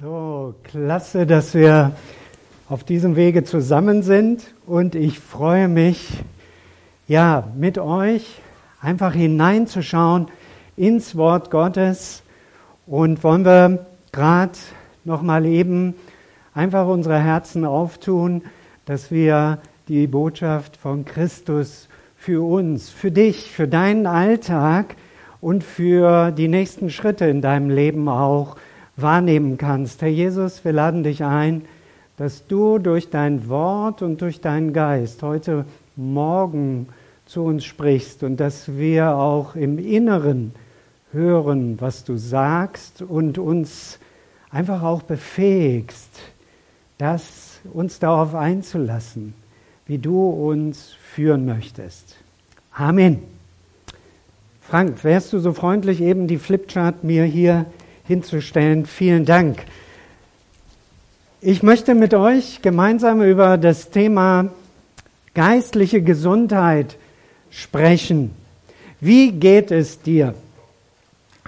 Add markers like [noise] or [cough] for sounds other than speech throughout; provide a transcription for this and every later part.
So, klasse, dass wir auf diesem Wege zusammen sind. Und ich freue mich, ja, mit euch einfach hineinzuschauen ins Wort Gottes. Und wollen wir gerade noch mal eben einfach unsere Herzen auftun, dass wir die Botschaft von Christus für uns, für dich, für deinen Alltag und für die nächsten Schritte in deinem Leben auch wahrnehmen kannst. Herr Jesus, wir laden dich ein, dass du durch dein Wort und durch deinen Geist heute Morgen zu uns sprichst und dass wir auch im Inneren hören, was du sagst und uns einfach auch befähigst, das uns darauf einzulassen, wie du uns führen möchtest. Amen. Frank, wärst du so freundlich, eben die Flipchart mir hier hinzustellen. Vielen Dank. Ich möchte mit euch gemeinsam über das Thema geistliche Gesundheit sprechen. Wie geht es dir?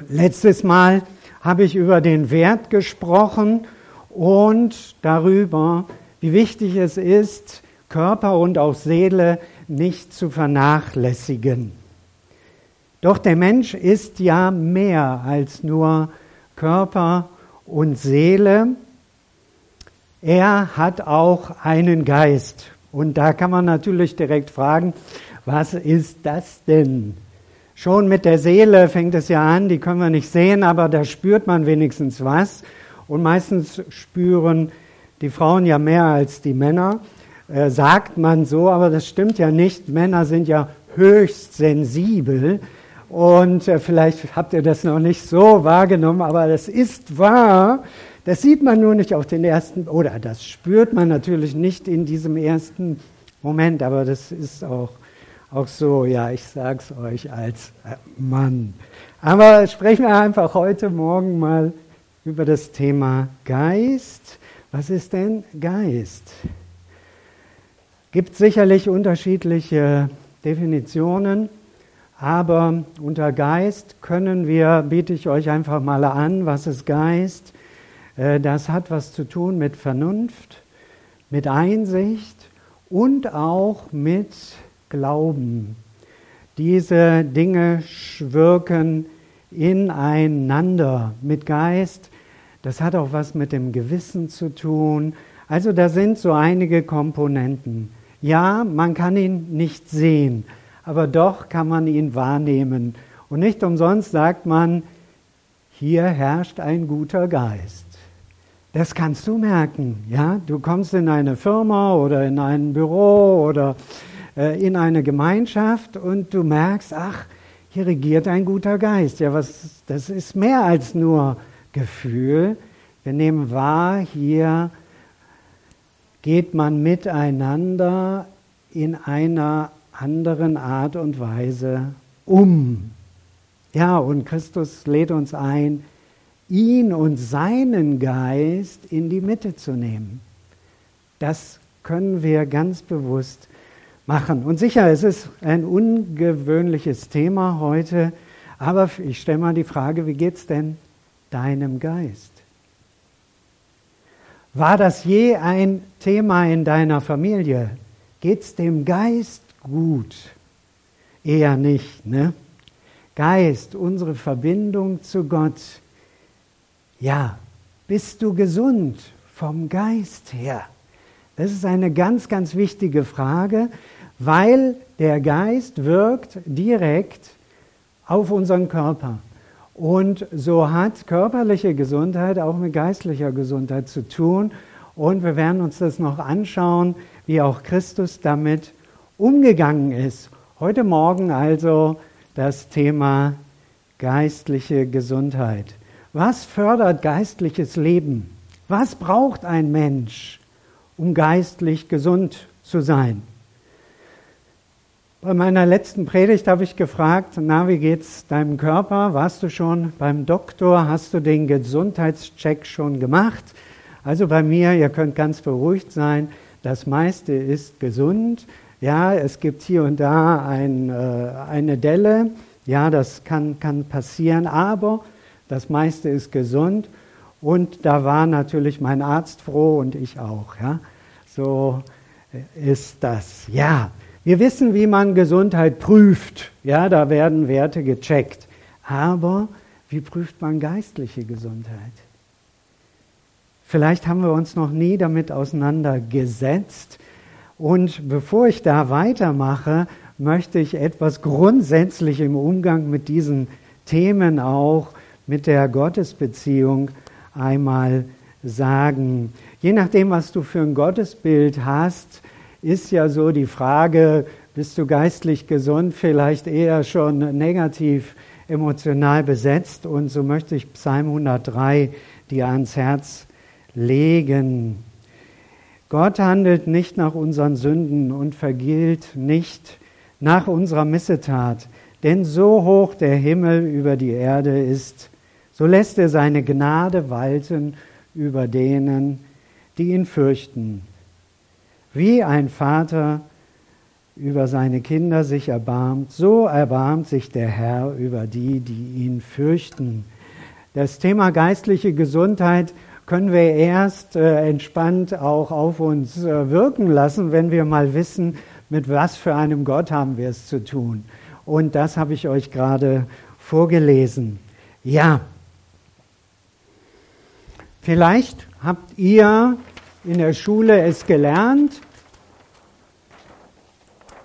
Letztes Mal habe ich über den Wert gesprochen und darüber, wie wichtig es ist, Körper und auch Seele nicht zu vernachlässigen. Doch der Mensch ist ja mehr als nur Körper und Seele. Er hat auch einen Geist. Und da kann man natürlich direkt fragen, was ist das denn? Schon mit der Seele fängt es ja an, die können wir nicht sehen, aber da spürt man wenigstens was. Und meistens spüren die Frauen ja mehr als die Männer, äh, sagt man so, aber das stimmt ja nicht. Männer sind ja höchst sensibel. Und äh, vielleicht habt ihr das noch nicht so wahrgenommen, aber das ist wahr. Das sieht man nur nicht auf den ersten, oder das spürt man natürlich nicht in diesem ersten Moment, aber das ist auch, auch so, ja, ich sag's euch als äh, Mann. Aber sprechen wir einfach heute Morgen mal über das Thema Geist. Was ist denn Geist? Gibt sicherlich unterschiedliche Definitionen. Aber unter Geist können wir, biete ich euch einfach mal an, was ist Geist? Äh, das hat was zu tun mit Vernunft, mit Einsicht und auch mit Glauben. Diese Dinge wirken ineinander mit Geist. Das hat auch was mit dem Gewissen zu tun. Also da sind so einige Komponenten. Ja, man kann ihn nicht sehen, aber doch kann man ihn wahrnehmen. Und nicht umsonst sagt man, hier herrscht ein guter Geist. Das kannst du merken, ja? Du kommst in eine Firma oder in ein Büro oder äh, in eine Gemeinschaft und du merkst, ach, hier regiert ein guter Geist. Ja, was, das ist mehr als nur Gefühl. Wir nehmen wahr, hier geht man miteinander in einer anderen Art und Weise um. Ja, und Christus lädt uns ein, ihn und seinen Geist in die Mitte zu nehmen. Das können wir ganz bewusst machen. Und sicher, es ist ein ungewöhnliches Thema heute, aber ich stelle mal die Frage, wie geht es denn deinem Geist? War das je ein Thema in deiner Familie? Geht es dem Geist gut? Eher nicht, ne? Geist, unsere Verbindung zu Gott. Ja, bist du gesund vom Geist her? Das ist eine ganz, ganz wichtige Frage, weil der Geist wirkt direkt auf unseren Körper. Und so hat körperliche Gesundheit auch mit geistlicher Gesundheit zu tun. Und wir werden uns das noch anschauen, wie auch Christus damit umgegangen ist. Heute Morgen also das Thema geistliche Gesundheit. Was fördert geistliches Leben? Was braucht ein Mensch, um geistlich gesund zu sein? Bei meiner letzten Predigt habe ich gefragt, na, wie geht's deinem Körper? Warst du schon beim Doktor? Hast du den Gesundheitscheck schon gemacht? Also bei mir, ihr könnt ganz beruhigt sein, das meiste ist gesund. Ja, es gibt hier und da ein, äh, eine Delle. Ja, das kann, kann passieren, aber das meiste ist gesund. Und da war natürlich mein Arzt froh und ich auch. Ja? So ist das. Ja, wir wissen, wie man Gesundheit prüft. Ja, da werden Werte gecheckt. Aber wie prüft man geistliche Gesundheit? Vielleicht haben wir uns noch nie damit auseinandergesetzt. Und bevor ich da weitermache, möchte ich etwas grundsätzlich im Umgang mit diesen Themen auch mit der Gottesbeziehung einmal sagen. Je nachdem, was du für ein Gottesbild hast, ist ja so die Frage, bist du geistlich gesund, vielleicht eher schon negativ emotional besetzt. Und so möchte ich Psalm 103 dir ans Herz legen. Gott handelt nicht nach unseren Sünden und vergilt nicht nach unserer Missetat. Denn so hoch der Himmel über die Erde ist, so lässt er seine Gnade walten über denen, die ihn fürchten. Wie ein Vater über seine Kinder sich erbarmt, so erbarmt sich der Herr über die, die ihn fürchten. Das Thema geistliche Gesundheit können wir erst äh, entspannt auch auf uns äh, wirken lassen, wenn wir mal wissen, mit was für einem Gott haben wir es zu tun. Und das habe ich euch gerade vorgelesen. Ja, vielleicht habt ihr in der Schule es gelernt,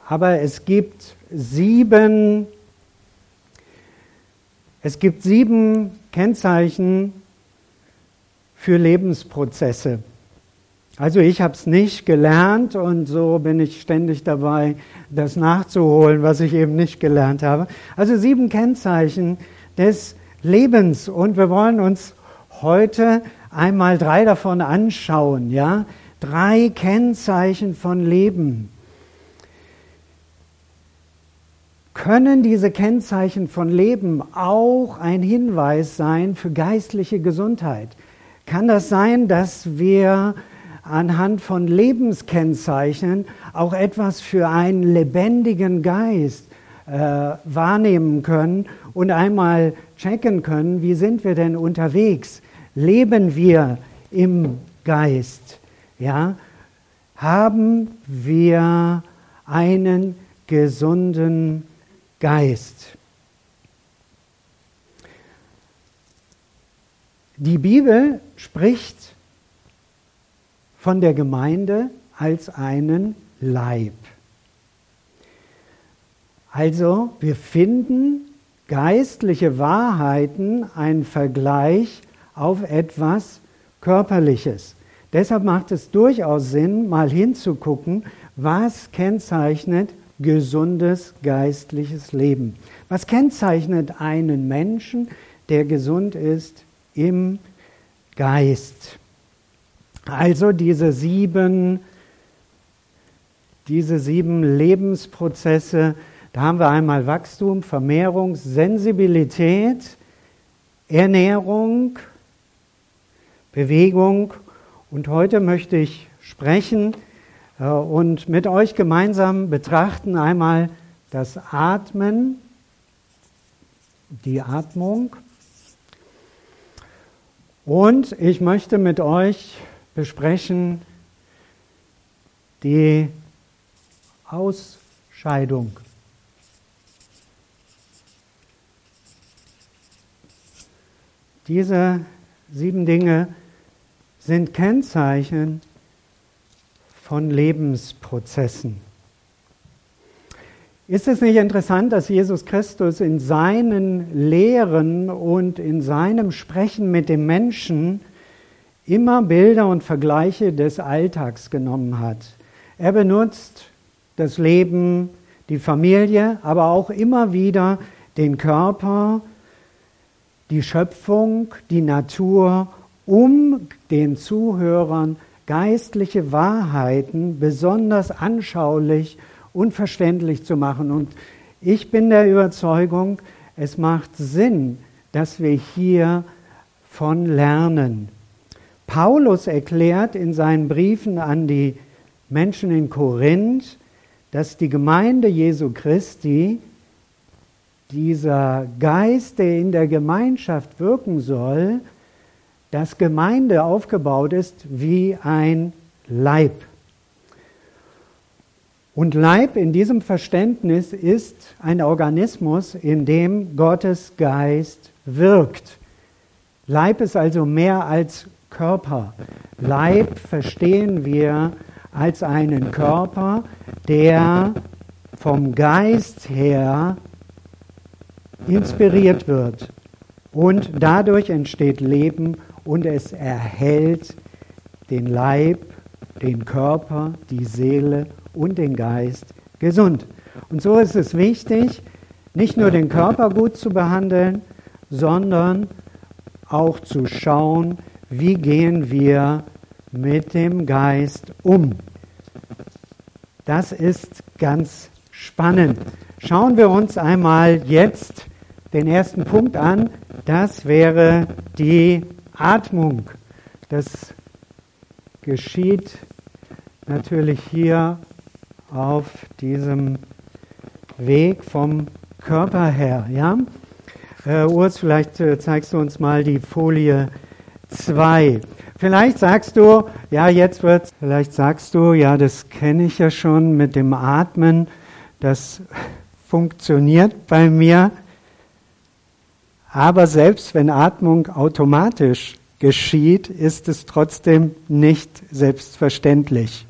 aber es gibt sieben, es gibt sieben Kennzeichen für Lebensprozesse. Also ich habe es nicht gelernt und so bin ich ständig dabei, das nachzuholen, was ich eben nicht gelernt habe. Also sieben Kennzeichen des Lebens und wir wollen uns heute einmal drei davon anschauen, ja? Drei Kennzeichen von Leben. Können diese Kennzeichen von Leben auch ein Hinweis sein für geistliche Gesundheit? Kann das sein, dass wir anhand von Lebenskennzeichen auch etwas für einen lebendigen Geist äh, wahrnehmen können und einmal checken können, wie sind wir denn unterwegs? Leben wir im Geist? Ja? Haben wir einen gesunden Geist? Die Bibel spricht von der Gemeinde als einen Leib. Also wir finden geistliche Wahrheiten einen Vergleich auf etwas Körperliches. Deshalb macht es durchaus Sinn, mal hinzugucken, was kennzeichnet gesundes geistliches Leben. Was kennzeichnet einen Menschen, der gesund ist im Geist? Also diese sieben, diese sieben Lebensprozesse, da haben wir einmal Wachstum, Vermehrung, Sensibilität, Ernährung, Bewegung. Und heute möchte ich sprechen äh, und mit euch gemeinsam betrachten einmal das Atmen, die Atmung. Und ich möchte mit euch besprechen die Ausscheidung. Diese sieben Dinge sind Kennzeichen von Lebensprozessen. Ist es nicht interessant, dass Jesus Christus in seinen Lehren und in seinem Sprechen mit dem Menschen immer Bilder und Vergleiche des Alltags genommen hat. Er benutzt das Leben, die Familie, aber auch immer wieder den Körper, die Schöpfung, die Natur, um den Zuhörern geistliche Wahrheiten besonders anschaulich und verständlich zu machen. Und ich bin der Überzeugung, es macht Sinn, dass wir hier von lernen. Paulus erklärt in seinen Briefen an die Menschen in Korinth, dass die Gemeinde Jesu Christi, dieser Geist, der in der Gemeinschaft wirken soll, dass Gemeinde aufgebaut ist wie ein Leib. Und Leib in diesem Verständnis ist ein Organismus, in dem Gottes Geist wirkt. Leib ist also mehr als Körper. Leib verstehen wir als einen Körper, der vom Geist her inspiriert wird. Und dadurch entsteht Leben und es erhält den Leib, den Körper, die Seele und den Geist gesund. Und so ist es wichtig, nicht nur den Körper gut zu behandeln, sondern auch zu schauen, wie gehen wir mit dem Geist um. Das ist ganz spannend. Schauen wir uns einmal jetzt den ersten Punkt an. Das wäre die Atmung. Das geschieht natürlich hier auf diesem Weg vom Körper her. Ja? Äh, Urs, vielleicht äh, zeigst du uns mal die Folie 2. Vielleicht sagst du, ja, jetzt wird's, vielleicht sagst du, ja, das kenne ich ja schon mit dem Atmen, das funktioniert bei mir. Aber selbst wenn Atmung automatisch geschieht, ist es trotzdem nicht selbstverständlich.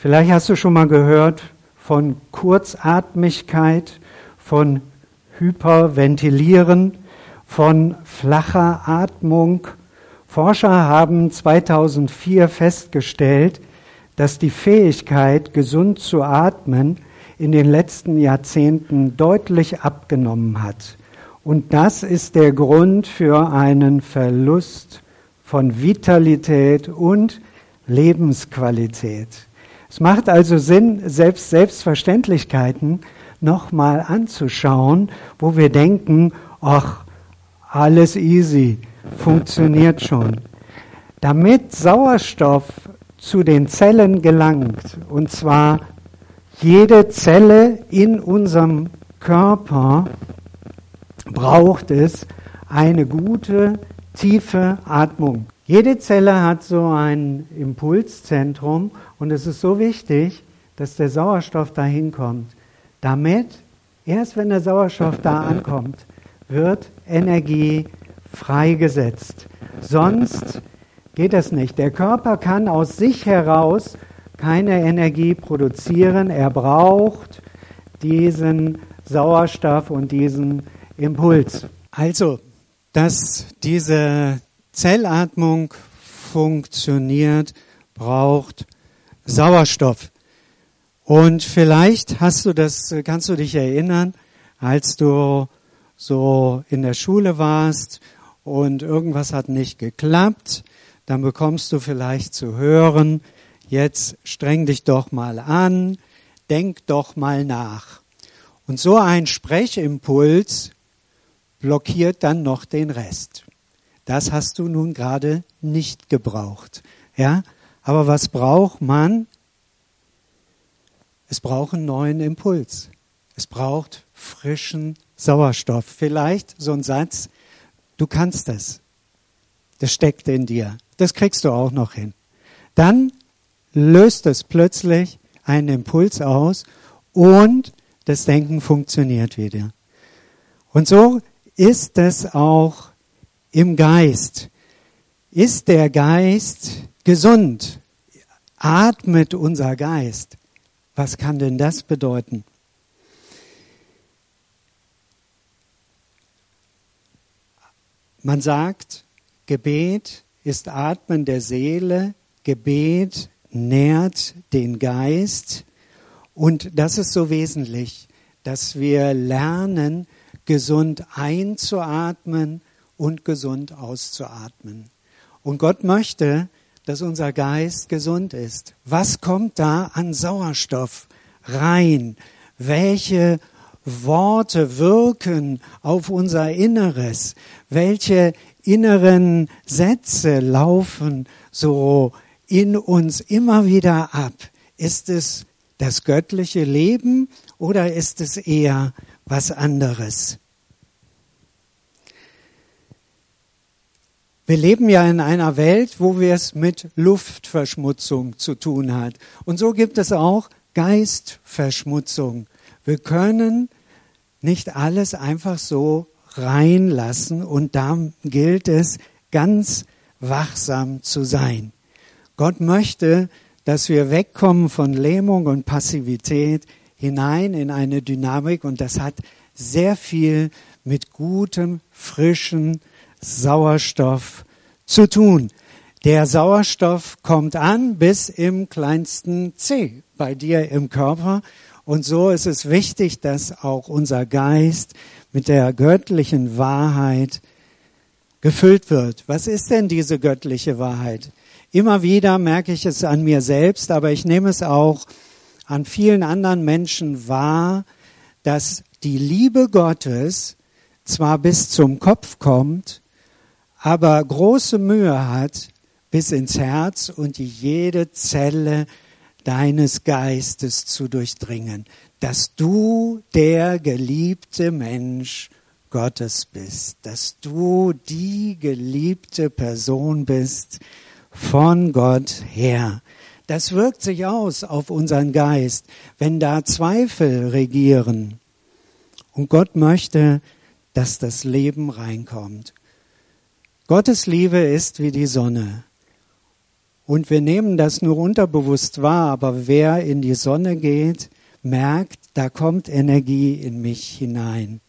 Vielleicht hast du schon mal gehört von Kurzatmigkeit, von Hyperventilieren, von flacher Atmung. Forscher haben 2004 festgestellt, dass die Fähigkeit, gesund zu atmen, in den letzten Jahrzehnten deutlich abgenommen hat. Und das ist der Grund für einen Verlust von Vitalität und Lebensqualität. Es macht also Sinn, selbst Selbstverständlichkeiten nochmal anzuschauen, wo wir denken, ach, alles easy, funktioniert schon. Damit Sauerstoff zu den Zellen gelangt, und zwar jede Zelle in unserem Körper, braucht es eine gute, tiefe Atmung. Jede Zelle hat so ein Impulszentrum und es ist so wichtig, dass der Sauerstoff dahin kommt, damit erst wenn der Sauerstoff da [laughs] ankommt, wird Energie freigesetzt. Sonst geht es nicht. Der Körper kann aus sich heraus keine Energie produzieren. Er braucht diesen Sauerstoff und diesen Impuls. Also, dass diese Zellatmung funktioniert, braucht Sauerstoff. Und vielleicht hast du das, kannst du dich erinnern, als du so in der Schule warst und irgendwas hat nicht geklappt, dann bekommst du vielleicht zu hören, jetzt streng dich doch mal an, denk doch mal nach. Und so ein Sprechimpuls blockiert dann noch den Rest. Das hast du nun gerade nicht gebraucht. Ja? Aber was braucht man? Es braucht einen neuen Impuls. Es braucht frischen Sauerstoff. Vielleicht so ein Satz, du kannst das. Das steckt in dir. Das kriegst du auch noch hin. Dann löst es plötzlich einen Impuls aus und das Denken funktioniert wieder. Und so ist es auch im Geist. Ist der Geist gesund? Atmet unser Geist? Was kann denn das bedeuten? Man sagt, Gebet ist Atmen der Seele, Gebet nährt den Geist und das ist so wesentlich, dass wir lernen, gesund einzuatmen und gesund auszuatmen. Und Gott möchte, dass unser Geist gesund ist. Was kommt da an Sauerstoff rein? Welche Worte wirken auf unser Inneres? Welche inneren Sätze laufen so in uns immer wieder ab? Ist es das göttliche Leben oder ist es eher was anderes? Wir leben ja in einer Welt, wo wir es mit Luftverschmutzung zu tun hat. Und so gibt es auch Geistverschmutzung. Wir können nicht alles einfach so reinlassen und da gilt es, ganz wachsam zu sein. Gott möchte, dass wir wegkommen von Lähmung und Passivität hinein in eine Dynamik und das hat sehr viel mit gutem, frischen Sauerstoff zu tun. Der Sauerstoff kommt an bis im kleinsten C bei dir im Körper. Und so ist es wichtig, dass auch unser Geist mit der göttlichen Wahrheit gefüllt wird. Was ist denn diese göttliche Wahrheit? Immer wieder merke ich es an mir selbst, aber ich nehme es auch an vielen anderen Menschen wahr, dass die Liebe Gottes zwar bis zum Kopf kommt, aber große Mühe hat, bis ins Herz und jede Zelle deines Geistes zu durchdringen, dass du der geliebte Mensch Gottes bist, dass du die geliebte Person bist von Gott her. Das wirkt sich aus auf unseren Geist, wenn da Zweifel regieren. Und Gott möchte, dass das Leben reinkommt. Gottes Liebe ist wie die Sonne. Und wir nehmen das nur unterbewusst wahr, aber wer in die Sonne geht, merkt, da kommt Energie in mich hinein.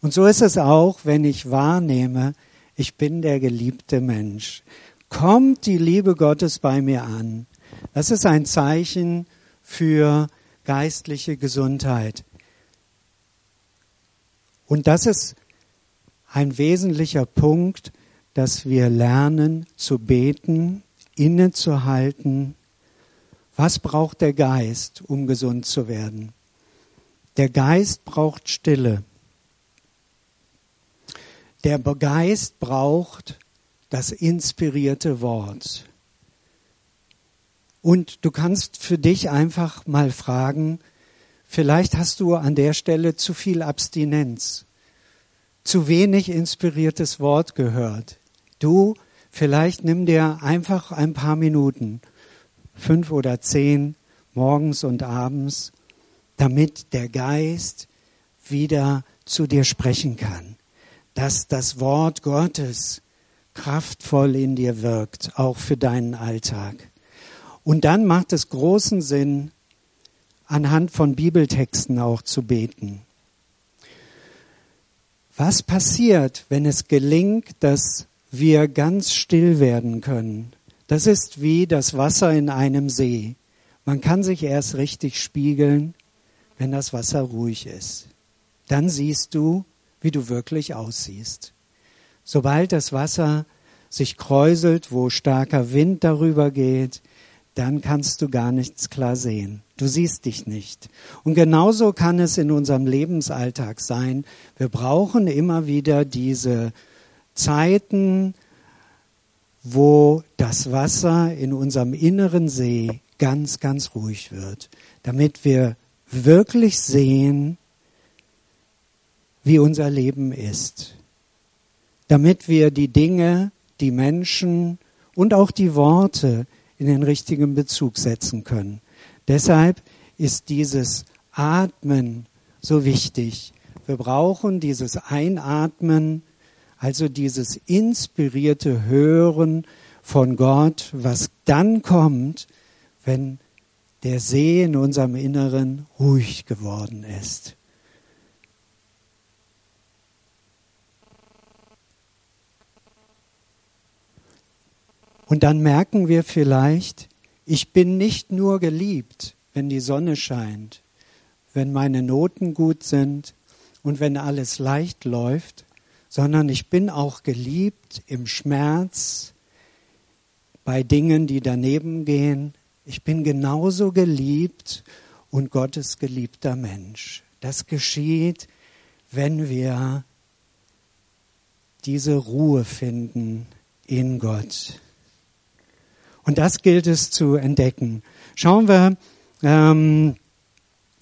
Und so ist es auch, wenn ich wahrnehme, ich bin der geliebte Mensch. Kommt die Liebe Gottes bei mir an. Das ist ein Zeichen für geistliche Gesundheit. Und das ist ein wesentlicher Punkt, dass wir lernen zu beten, innezuhalten. Was braucht der Geist, um gesund zu werden? Der Geist braucht Stille. Der Geist braucht das inspirierte Wort. Und du kannst für dich einfach mal fragen, vielleicht hast du an der Stelle zu viel Abstinenz, zu wenig inspiriertes Wort gehört. Du Vielleicht nimm dir einfach ein paar Minuten, fünf oder zehn, morgens und abends, damit der Geist wieder zu dir sprechen kann, dass das Wort Gottes kraftvoll in dir wirkt, auch für deinen Alltag. Und dann macht es großen Sinn, anhand von Bibeltexten auch zu beten. Was passiert, wenn es gelingt, dass wir ganz still werden können. Das ist wie das Wasser in einem See. Man kann sich erst richtig spiegeln, wenn das Wasser ruhig ist. Dann siehst du, wie du wirklich aussiehst. Sobald das Wasser sich kräuselt, wo starker Wind darüber geht, dann kannst du gar nichts klar sehen. Du siehst dich nicht. Und genauso kann es in unserem Lebensalltag sein. Wir brauchen immer wieder diese Zeiten, wo das Wasser in unserem inneren See ganz, ganz ruhig wird, damit wir wirklich sehen, wie unser Leben ist, damit wir die Dinge, die Menschen und auch die Worte in den richtigen Bezug setzen können. Deshalb ist dieses Atmen so wichtig. Wir brauchen dieses Einatmen also dieses inspirierte Hören von Gott, was dann kommt, wenn der See in unserem Inneren ruhig geworden ist. Und dann merken wir vielleicht, ich bin nicht nur geliebt, wenn die Sonne scheint, wenn meine Noten gut sind und wenn alles leicht läuft, sondern ich bin auch geliebt im Schmerz, bei Dingen, die daneben gehen. Ich bin genauso geliebt und Gottes geliebter Mensch. Das geschieht, wenn wir diese Ruhe finden in Gott. Und das gilt es zu entdecken. Schauen wir ähm,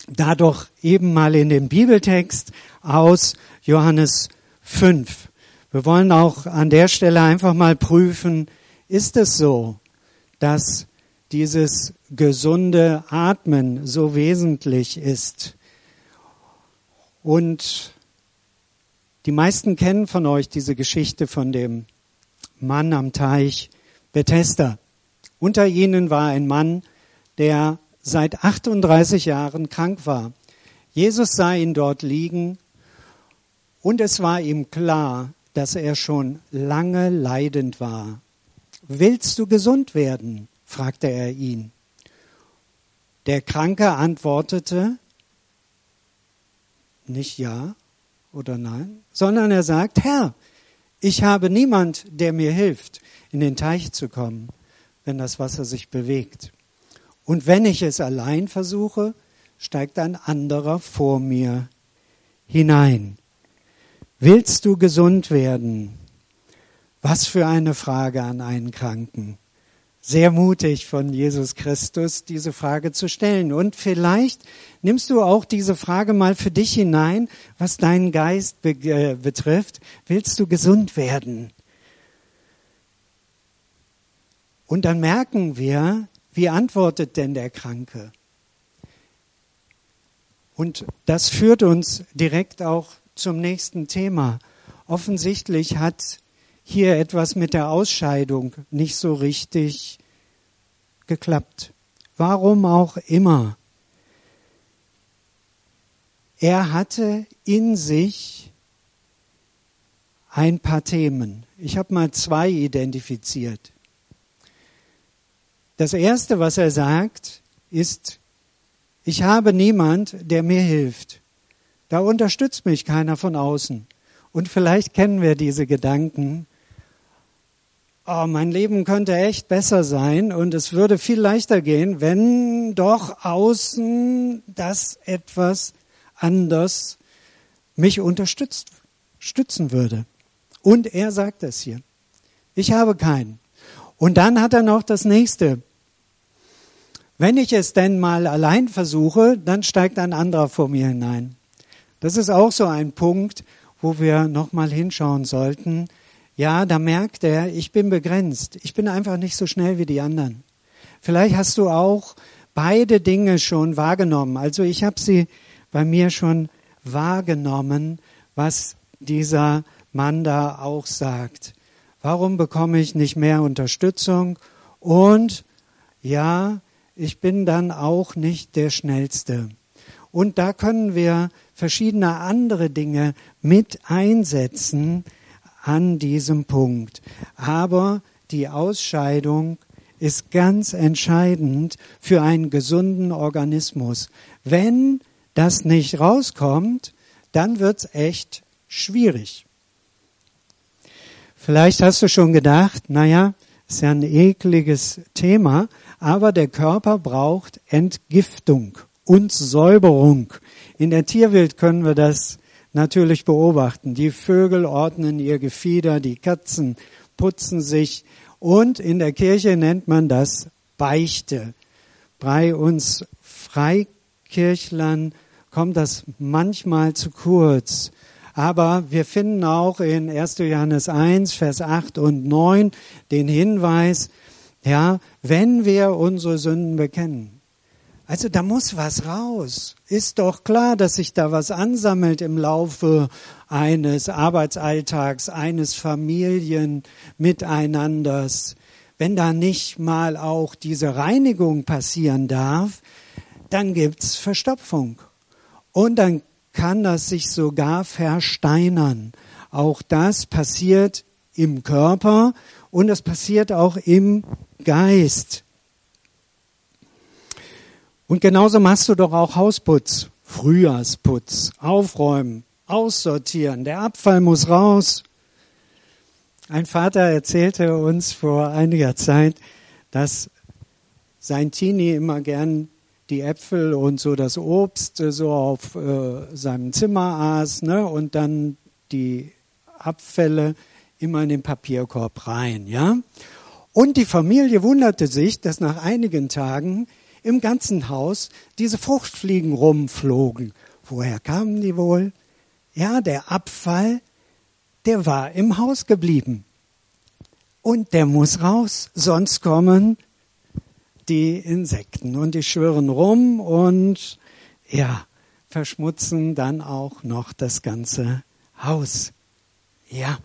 da doch eben mal in den Bibeltext aus Johannes 5. Wir wollen auch an der Stelle einfach mal prüfen, ist es so, dass dieses gesunde Atmen so wesentlich ist. Und die meisten kennen von euch diese Geschichte von dem Mann am Teich Bethesda. Unter ihnen war ein Mann, der seit 38 Jahren krank war. Jesus sah ihn dort liegen und es war ihm klar, dass er schon lange leidend war. Willst du gesund werden? fragte er ihn. Der Kranke antwortete nicht ja oder nein, sondern er sagt, Herr, ich habe niemand, der mir hilft, in den Teich zu kommen, wenn das Wasser sich bewegt. Und wenn ich es allein versuche, steigt ein anderer vor mir hinein. Willst du gesund werden? Was für eine Frage an einen Kranken. Sehr mutig von Jesus Christus, diese Frage zu stellen. Und vielleicht nimmst du auch diese Frage mal für dich hinein, was deinen Geist be äh, betrifft. Willst du gesund werden? Und dann merken wir, wie antwortet denn der Kranke? Und das führt uns direkt auch zum nächsten Thema. Offensichtlich hat hier etwas mit der Ausscheidung nicht so richtig geklappt. Warum auch immer. Er hatte in sich ein paar Themen. Ich habe mal zwei identifiziert. Das Erste, was er sagt, ist, ich habe niemand, der mir hilft. Da unterstützt mich keiner von außen. Und vielleicht kennen wir diese Gedanken. Oh, mein Leben könnte echt besser sein und es würde viel leichter gehen, wenn doch außen das etwas anders mich unterstützt, stützen würde. Und er sagt es hier. Ich habe keinen. Und dann hat er noch das nächste. Wenn ich es denn mal allein versuche, dann steigt ein anderer vor mir hinein. Das ist auch so ein Punkt, wo wir nochmal hinschauen sollten. Ja, da merkt er, ich bin begrenzt. Ich bin einfach nicht so schnell wie die anderen. Vielleicht hast du auch beide Dinge schon wahrgenommen. Also ich habe sie bei mir schon wahrgenommen, was dieser Mann da auch sagt. Warum bekomme ich nicht mehr Unterstützung? Und ja, ich bin dann auch nicht der Schnellste. Und da können wir verschiedene andere Dinge mit einsetzen an diesem Punkt. Aber die Ausscheidung ist ganz entscheidend für einen gesunden Organismus. Wenn das nicht rauskommt, dann wird's echt schwierig. Vielleicht hast du schon gedacht, naja, ist ja ein ekliges Thema, aber der Körper braucht Entgiftung und Säuberung. In der Tierwelt können wir das natürlich beobachten. Die Vögel ordnen ihr Gefieder, die Katzen putzen sich und in der Kirche nennt man das Beichte. Bei uns Freikirchlern kommt das manchmal zu kurz. Aber wir finden auch in 1. Johannes 1, Vers 8 und 9 den Hinweis, ja, wenn wir unsere Sünden bekennen, also da muss was raus. Ist doch klar, dass sich da was ansammelt im Laufe eines Arbeitsalltags, eines Familienmiteinanders. Wenn da nicht mal auch diese Reinigung passieren darf, dann gibt's Verstopfung. Und dann kann das sich sogar versteinern. Auch das passiert im Körper und es passiert auch im Geist. Und genauso machst du doch auch Hausputz, Frühjahrsputz, aufräumen, aussortieren. Der Abfall muss raus. Ein Vater erzählte uns vor einiger Zeit, dass sein Teenie immer gern die Äpfel und so das Obst so auf äh, seinem Zimmer aß ne, und dann die Abfälle immer in den Papierkorb rein, ja. Und die Familie wunderte sich, dass nach einigen Tagen im ganzen Haus diese Fruchtfliegen rumflogen. Woher kamen die wohl? Ja, der Abfall der war im Haus geblieben. Und der muss raus, sonst kommen die Insekten und die schwirren rum und ja, verschmutzen dann auch noch das ganze Haus. Ja.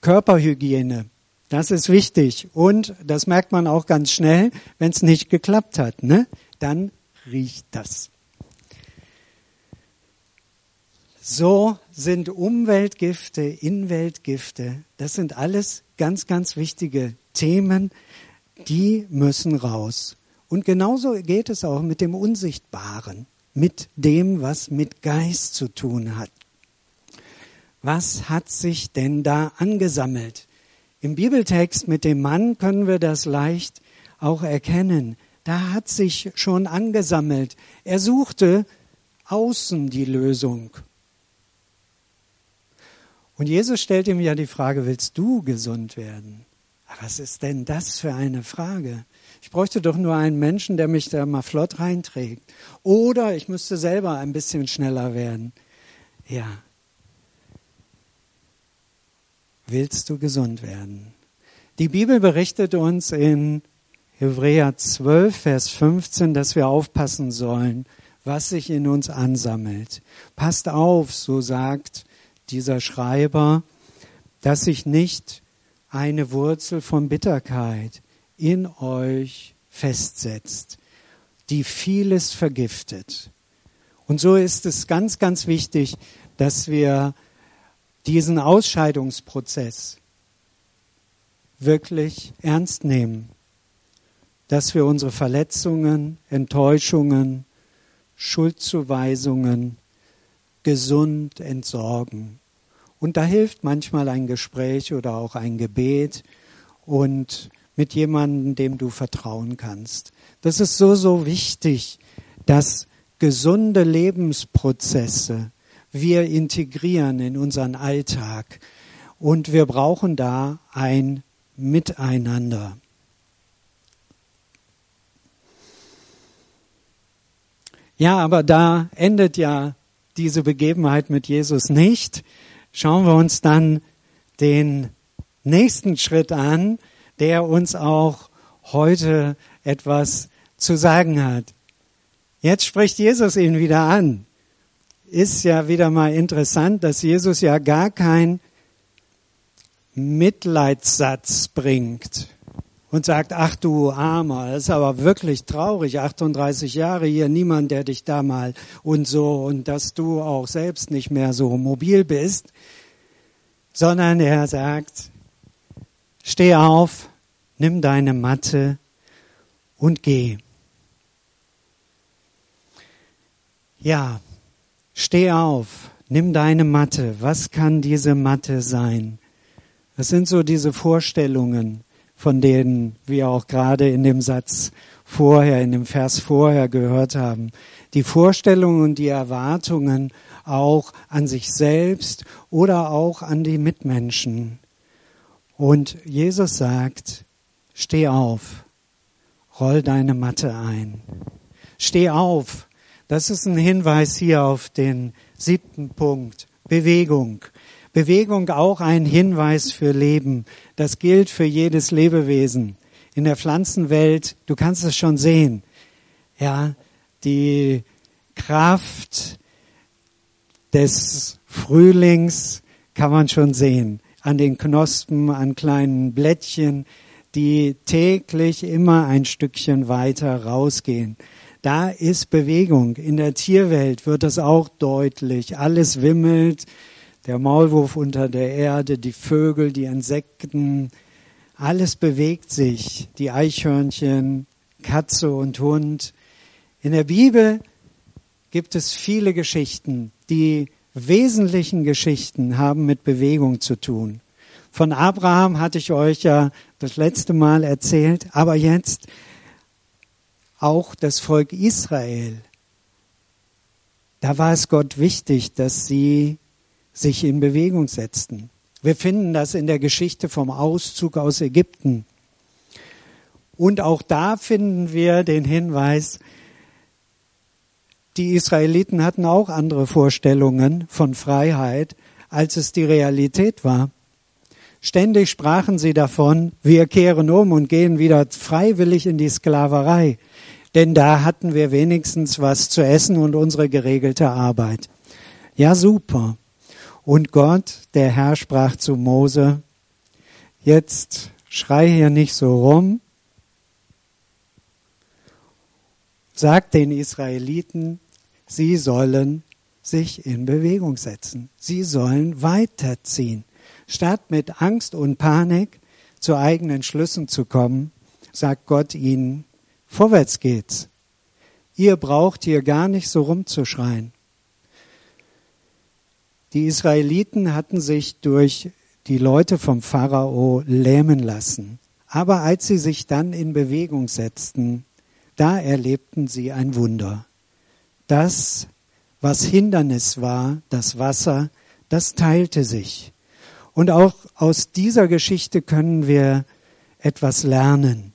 Körperhygiene, das ist wichtig. Und das merkt man auch ganz schnell, wenn es nicht geklappt hat. Ne? Dann riecht das. So sind Umweltgifte, Inweltgifte, das sind alles ganz, ganz wichtige Themen, die müssen raus. Und genauso geht es auch mit dem Unsichtbaren, mit dem, was mit Geist zu tun hat. Was hat sich denn da angesammelt? Im Bibeltext mit dem Mann können wir das leicht auch erkennen. Da hat sich schon angesammelt. Er suchte außen die Lösung. Und Jesus stellt ihm ja die Frage, willst du gesund werden? Was ist denn das für eine Frage? Ich bräuchte doch nur einen Menschen, der mich da mal flott reinträgt. Oder ich müsste selber ein bisschen schneller werden. Ja. Willst du gesund werden? Die Bibel berichtet uns in Hebräer 12, Vers 15, dass wir aufpassen sollen, was sich in uns ansammelt. Passt auf, so sagt dieser Schreiber, dass sich nicht eine Wurzel von Bitterkeit in euch festsetzt, die vieles vergiftet. Und so ist es ganz, ganz wichtig, dass wir diesen Ausscheidungsprozess wirklich ernst nehmen, dass wir unsere Verletzungen, Enttäuschungen, Schuldzuweisungen gesund entsorgen. Und da hilft manchmal ein Gespräch oder auch ein Gebet und mit jemandem, dem du vertrauen kannst. Das ist so, so wichtig, dass gesunde Lebensprozesse wir integrieren in unseren Alltag. Und wir brauchen da ein Miteinander. Ja, aber da endet ja diese Begebenheit mit Jesus nicht, schauen wir uns dann den nächsten Schritt an, der uns auch heute etwas zu sagen hat. Jetzt spricht Jesus ihn wieder an. Ist ja wieder mal interessant, dass Jesus ja gar kein Mitleidssatz bringt und sagt, ach du Armer, das ist aber wirklich traurig, 38 Jahre hier, niemand, der dich da mal und so und dass du auch selbst nicht mehr so mobil bist, sondern er sagt, steh auf, nimm deine Matte und geh. Ja, steh auf, nimm deine Matte. Was kann diese Matte sein? Das sind so diese Vorstellungen von denen wir auch gerade in dem Satz vorher, in dem Vers vorher gehört haben. Die Vorstellungen und die Erwartungen auch an sich selbst oder auch an die Mitmenschen. Und Jesus sagt, steh auf, roll deine Matte ein. Steh auf. Das ist ein Hinweis hier auf den siebten Punkt. Bewegung. Bewegung auch ein Hinweis für Leben. Das gilt für jedes Lebewesen. In der Pflanzenwelt, du kannst es schon sehen. Ja, die Kraft des Frühlings kann man schon sehen. An den Knospen, an kleinen Blättchen, die täglich immer ein Stückchen weiter rausgehen. Da ist Bewegung. In der Tierwelt wird das auch deutlich. Alles wimmelt, der Maulwurf unter der Erde, die Vögel, die Insekten, alles bewegt sich, die Eichhörnchen, Katze und Hund. In der Bibel gibt es viele Geschichten, die wesentlichen Geschichten haben mit Bewegung zu tun. Von Abraham hatte ich euch ja das letzte Mal erzählt, aber jetzt auch das Volk Israel. Da war es Gott wichtig, dass sie sich in Bewegung setzten. Wir finden das in der Geschichte vom Auszug aus Ägypten. Und auch da finden wir den Hinweis, die Israeliten hatten auch andere Vorstellungen von Freiheit, als es die Realität war. Ständig sprachen sie davon, wir kehren um und gehen wieder freiwillig in die Sklaverei, denn da hatten wir wenigstens was zu essen und unsere geregelte Arbeit. Ja, super. Und Gott, der Herr, sprach zu Mose, jetzt schrei hier nicht so rum, sag den Israeliten, sie sollen sich in Bewegung setzen. Sie sollen weiterziehen. Statt mit Angst und Panik zu eigenen Schlüssen zu kommen, sagt Gott ihnen, vorwärts geht's. Ihr braucht hier gar nicht so rumzuschreien. Die Israeliten hatten sich durch die Leute vom Pharao lähmen lassen. Aber als sie sich dann in Bewegung setzten, da erlebten sie ein Wunder. Das, was Hindernis war, das Wasser, das teilte sich. Und auch aus dieser Geschichte können wir etwas lernen.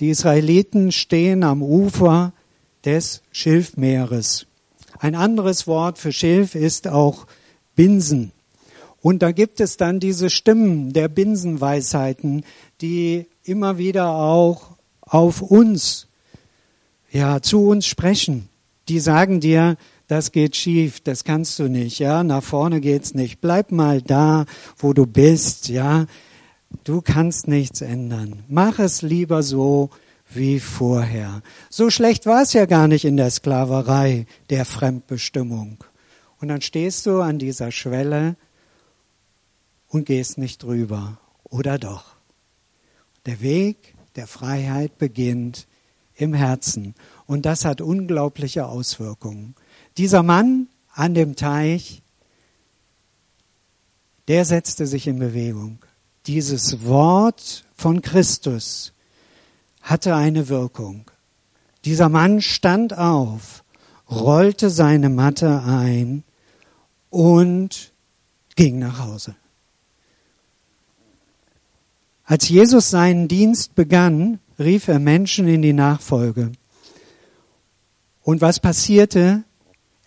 Die Israeliten stehen am Ufer des Schilfmeeres. Ein anderes Wort für Schilf ist auch Binsen. Und da gibt es dann diese Stimmen der Binsenweisheiten, die immer wieder auch auf uns, ja, zu uns sprechen. Die sagen dir, das geht schief, das kannst du nicht, ja, nach vorne geht's nicht. Bleib mal da, wo du bist, ja. Du kannst nichts ändern. Mach es lieber so wie vorher. So schlecht war es ja gar nicht in der Sklaverei der Fremdbestimmung. Und dann stehst du an dieser Schwelle und gehst nicht drüber. Oder doch? Der Weg der Freiheit beginnt im Herzen. Und das hat unglaubliche Auswirkungen. Dieser Mann an dem Teich, der setzte sich in Bewegung. Dieses Wort von Christus hatte eine Wirkung. Dieser Mann stand auf, rollte seine Matte ein und ging nach Hause. Als Jesus seinen Dienst begann, rief er Menschen in die Nachfolge. Und was passierte?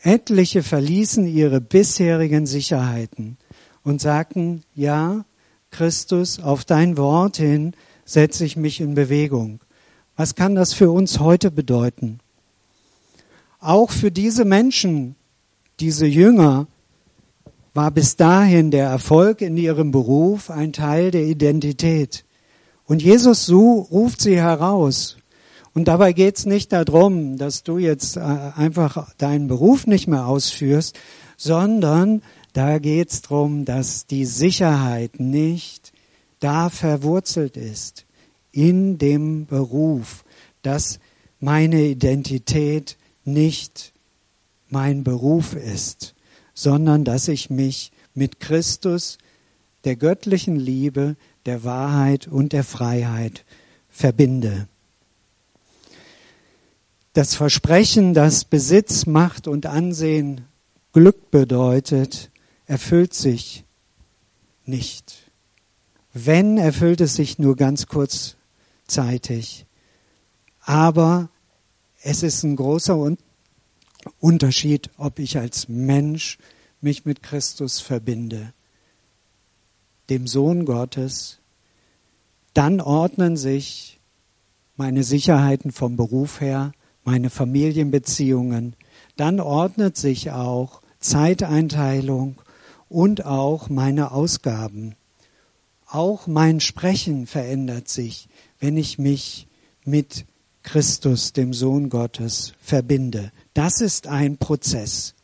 Etliche verließen ihre bisherigen Sicherheiten und sagten, ja, Christus, auf dein Wort hin setze ich mich in Bewegung. Was kann das für uns heute bedeuten? Auch für diese Menschen, diese Jünger, war bis dahin der Erfolg in ihrem Beruf ein Teil der Identität. Und Jesus so ruft sie heraus. Und dabei geht es nicht darum, dass du jetzt äh, einfach deinen Beruf nicht mehr ausführst, sondern da geht es darum, dass die Sicherheit nicht da verwurzelt ist, in dem Beruf, dass meine Identität nicht mein Beruf ist, sondern dass ich mich mit Christus, der göttlichen Liebe, der Wahrheit und der Freiheit verbinde. Das Versprechen, dass Besitz, Macht und Ansehen Glück bedeutet, erfüllt sich nicht. Wenn, erfüllt es sich nur ganz kurzzeitig. Aber es ist ein großer Unterschied, ob ich als Mensch mich mit Christus verbinde, dem Sohn Gottes, dann ordnen sich meine Sicherheiten vom Beruf her, meine Familienbeziehungen, dann ordnet sich auch Zeiteinteilung und auch meine Ausgaben. Auch mein Sprechen verändert sich, wenn ich mich mit Christus, dem Sohn Gottes, verbinde. Das ist ein Prozess.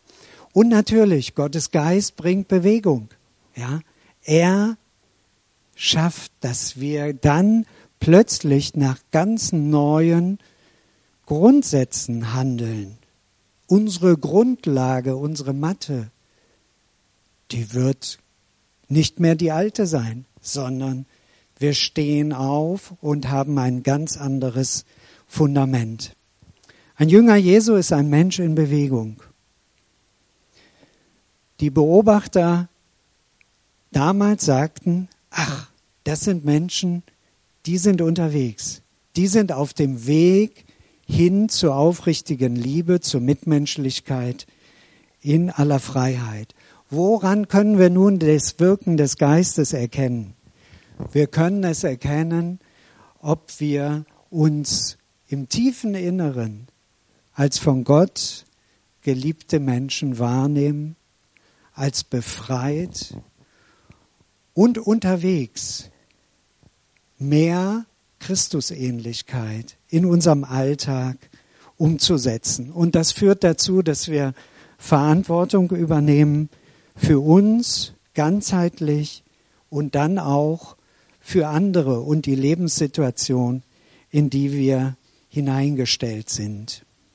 Und natürlich, Gottes Geist bringt Bewegung. Ja, er schafft, dass wir dann plötzlich nach ganz neuen Grundsätzen handeln. Unsere Grundlage, unsere Matte, die wird nicht mehr die alte sein, sondern wir stehen auf und haben ein ganz anderes Fundament. Ein Jünger Jesu ist ein Mensch in Bewegung. Die Beobachter damals sagten, ach, das sind Menschen, die sind unterwegs. Die sind auf dem Weg hin zur aufrichtigen Liebe, zur Mitmenschlichkeit in aller Freiheit. Woran können wir nun das Wirken des Geistes erkennen? Wir können es erkennen, ob wir uns im tiefen Inneren als von Gott geliebte Menschen wahrnehmen, als befreit und unterwegs mehr Christusähnlichkeit in unserem Alltag umzusetzen. Und das führt dazu, dass wir Verantwortung übernehmen für uns ganzheitlich und dann auch für andere und die Lebenssituation, in die wir hineingestellt sind.